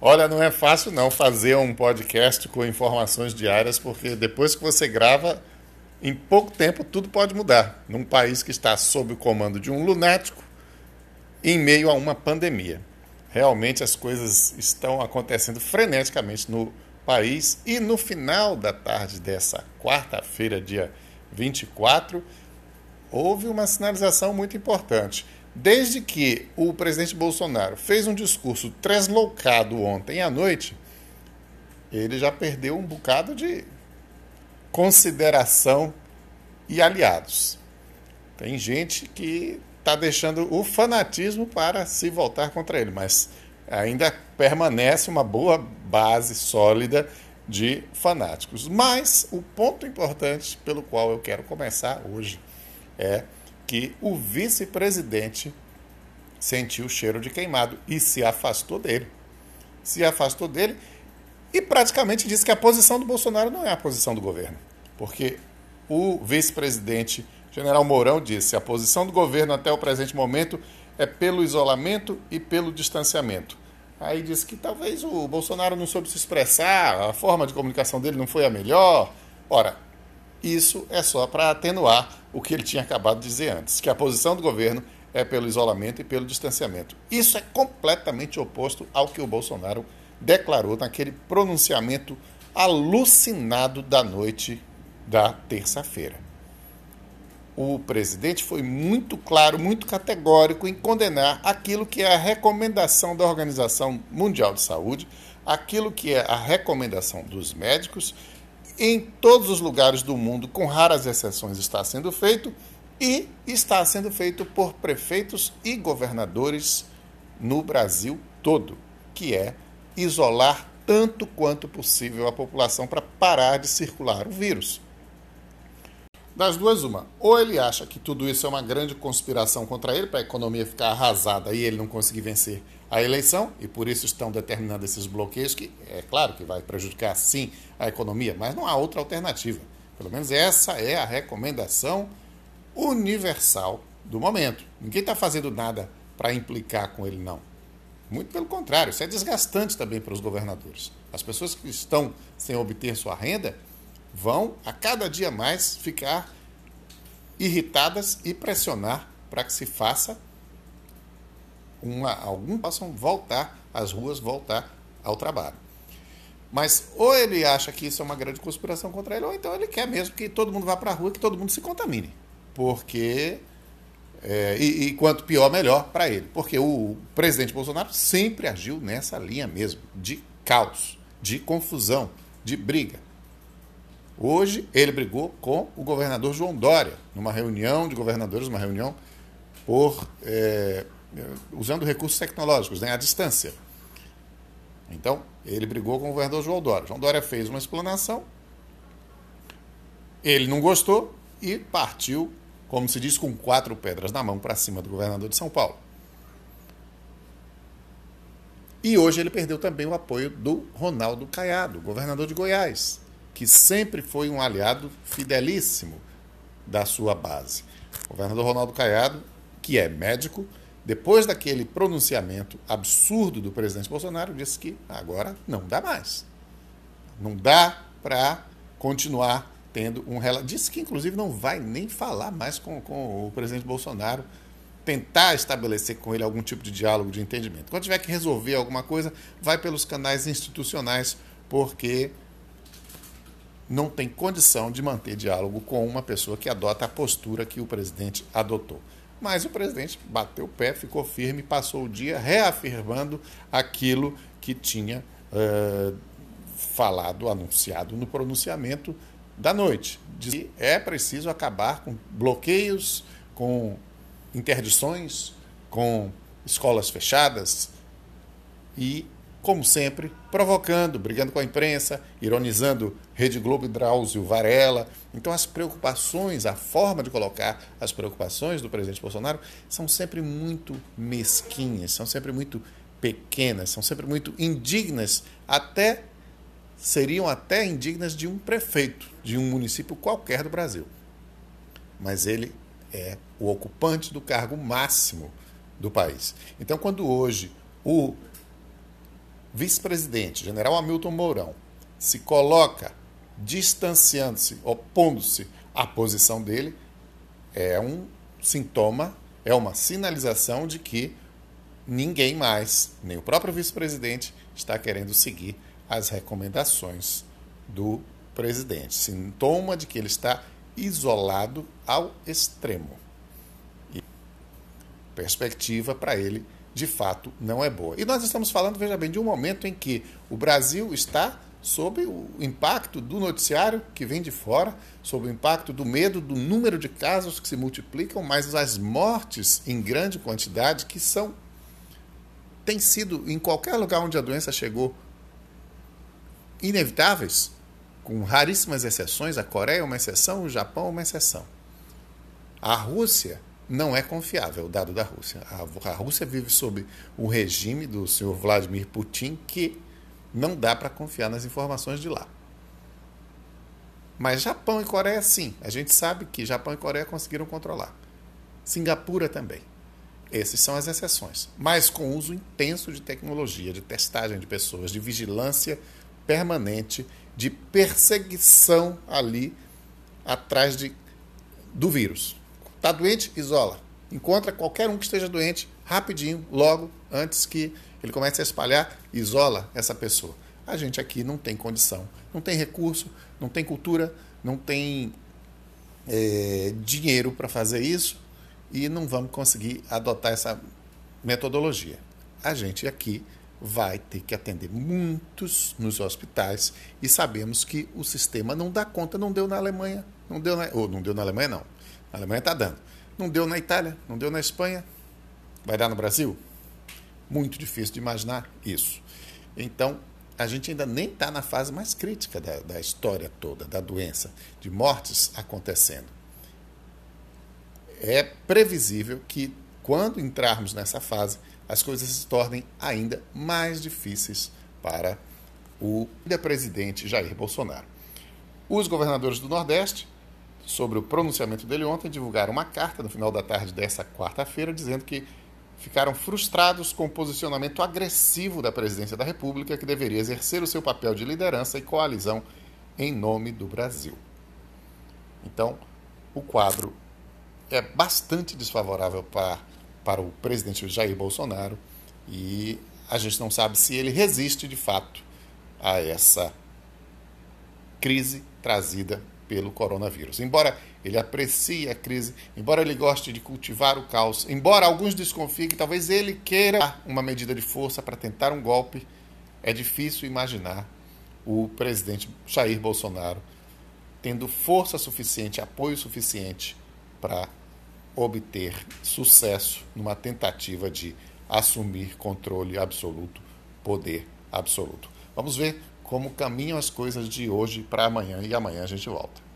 Olha, não é fácil não fazer um podcast com informações diárias, porque depois que você grava, em pouco tempo tudo pode mudar. Num país que está sob o comando de um lunático, em meio a uma pandemia. Realmente as coisas estão acontecendo freneticamente no país e no final da tarde dessa quarta-feira, dia 24, houve uma sinalização muito importante. Desde que o presidente Bolsonaro fez um discurso translocado ontem à noite, ele já perdeu um bocado de consideração e aliados. Tem gente que está deixando o fanatismo para se voltar contra ele, mas ainda permanece uma boa base sólida de fanáticos. Mas o ponto importante pelo qual eu quero começar hoje é que o vice-presidente sentiu o cheiro de queimado e se afastou dele. Se afastou dele e praticamente disse que a posição do Bolsonaro não é a posição do governo. Porque o vice-presidente general Mourão disse: a posição do governo até o presente momento é pelo isolamento e pelo distanciamento. Aí disse que talvez o Bolsonaro não soube se expressar, a forma de comunicação dele não foi a melhor. Ora, isso é só para atenuar o que ele tinha acabado de dizer antes, que a posição do governo é pelo isolamento e pelo distanciamento. Isso é completamente oposto ao que o Bolsonaro declarou naquele pronunciamento alucinado da noite da terça-feira. O presidente foi muito claro, muito categórico em condenar aquilo que é a recomendação da Organização Mundial de Saúde, aquilo que é a recomendação dos médicos em todos os lugares do mundo, com raras exceções, está sendo feito e está sendo feito por prefeitos e governadores no Brasil todo, que é isolar tanto quanto possível a população para parar de circular o vírus. Das duas, uma. Ou ele acha que tudo isso é uma grande conspiração contra ele, para a economia ficar arrasada e ele não conseguir vencer a eleição, e por isso estão determinando esses bloqueios, que é claro que vai prejudicar sim a economia, mas não há outra alternativa. Pelo menos essa é a recomendação universal do momento. Ninguém está fazendo nada para implicar com ele, não. Muito pelo contrário, isso é desgastante também para os governadores. As pessoas que estão sem obter sua renda vão a cada dia mais ficar irritadas e pressionar para que se faça uma, algum possam voltar às ruas, voltar ao trabalho. Mas ou ele acha que isso é uma grande conspiração contra ele, ou então ele quer mesmo que todo mundo vá para a rua, que todo mundo se contamine. Porque. É, e, e quanto pior, melhor para ele. Porque o presidente Bolsonaro sempre agiu nessa linha mesmo, de caos, de confusão, de briga. Hoje ele brigou com o governador João Dória, numa reunião de governadores, uma reunião por é, usando recursos tecnológicos, né, à distância. Então, ele brigou com o governador João Dória. João Dória fez uma explanação, ele não gostou e partiu, como se diz, com quatro pedras na mão para cima do governador de São Paulo. E hoje ele perdeu também o apoio do Ronaldo Caiado, governador de Goiás que sempre foi um aliado fidelíssimo da sua base. O governador Ronaldo Caiado, que é médico, depois daquele pronunciamento absurdo do presidente Bolsonaro, disse que agora não dá mais. Não dá para continuar tendo um relato. Disse que, inclusive, não vai nem falar mais com, com o presidente Bolsonaro, tentar estabelecer com ele algum tipo de diálogo, de entendimento. Quando tiver que resolver alguma coisa, vai pelos canais institucionais, porque não tem condição de manter diálogo com uma pessoa que adota a postura que o presidente adotou. Mas o presidente bateu o pé, ficou firme, passou o dia reafirmando aquilo que tinha uh, falado, anunciado no pronunciamento da noite. Diz que é preciso acabar com bloqueios, com interdições, com escolas fechadas e como sempre, provocando, brigando com a imprensa, ironizando Rede Globo Drauzio Varela. Então, as preocupações, a forma de colocar as preocupações do presidente Bolsonaro são sempre muito mesquinhas, são sempre muito pequenas, são sempre muito indignas, até seriam até indignas de um prefeito de um município qualquer do Brasil. Mas ele é o ocupante do cargo máximo do país. Então, quando hoje o vice-presidente, general Hamilton Mourão, se coloca distanciando-se, opondo-se à posição dele, é um sintoma, é uma sinalização de que ninguém mais, nem o próprio vice-presidente, está querendo seguir as recomendações do presidente. Sintoma de que ele está isolado ao extremo. E perspectiva para ele, de fato, não é boa. E nós estamos falando, veja bem, de um momento em que o Brasil está sob o impacto do noticiário que vem de fora, sob o impacto do medo do número de casos que se multiplicam, mas as mortes em grande quantidade que são têm sido em qualquer lugar onde a doença chegou inevitáveis, com raríssimas exceções, a Coreia é uma exceção, o Japão é uma exceção. A Rússia não é confiável, o dado da Rússia. A, Rússia vive sob o regime do senhor Vladimir Putin, que não dá para confiar nas informações de lá. Mas Japão e Coreia, sim. A gente sabe que Japão e Coreia conseguiram controlar. Singapura também. Essas são as exceções. Mas com uso intenso de tecnologia, de testagem de pessoas, de vigilância permanente, de perseguição ali atrás de, do vírus. Está doente? Isola. Encontra qualquer um que esteja doente rapidinho, logo, antes que ele comece a espalhar, isola essa pessoa. A gente aqui não tem condição, não tem recurso, não tem cultura, não tem é, dinheiro para fazer isso e não vamos conseguir adotar essa metodologia. A gente aqui vai ter que atender muitos nos hospitais e sabemos que o sistema não dá conta, não deu na Alemanha, não deu na, ou não deu na Alemanha não, na Alemanha está dando, não deu na Itália, não deu na Espanha, vai dar no Brasil? Muito difícil de imaginar isso. Então, a gente ainda nem está na fase mais crítica da, da história toda, da doença, de mortes acontecendo. É previsível que, quando entrarmos nessa fase, as coisas se tornem ainda mais difíceis para o presidente Jair Bolsonaro. Os governadores do Nordeste, sobre o pronunciamento dele ontem, divulgaram uma carta no final da tarde dessa quarta-feira dizendo que ficaram frustrados com o posicionamento agressivo da presidência da República, que deveria exercer o seu papel de liderança e coalizão em nome do Brasil. Então, o quadro é bastante desfavorável para, para o presidente Jair Bolsonaro e a gente não sabe se ele resiste de fato a essa crise trazida pelo coronavírus. Embora ele aprecie a crise, embora ele goste de cultivar o caos, embora alguns desconfiem que talvez ele queira uma medida de força para tentar um golpe, é difícil imaginar o presidente Jair Bolsonaro tendo força suficiente, apoio suficiente para obter sucesso numa tentativa de assumir controle absoluto, poder absoluto. Vamos ver como caminham as coisas de hoje para amanhã e amanhã a gente volta.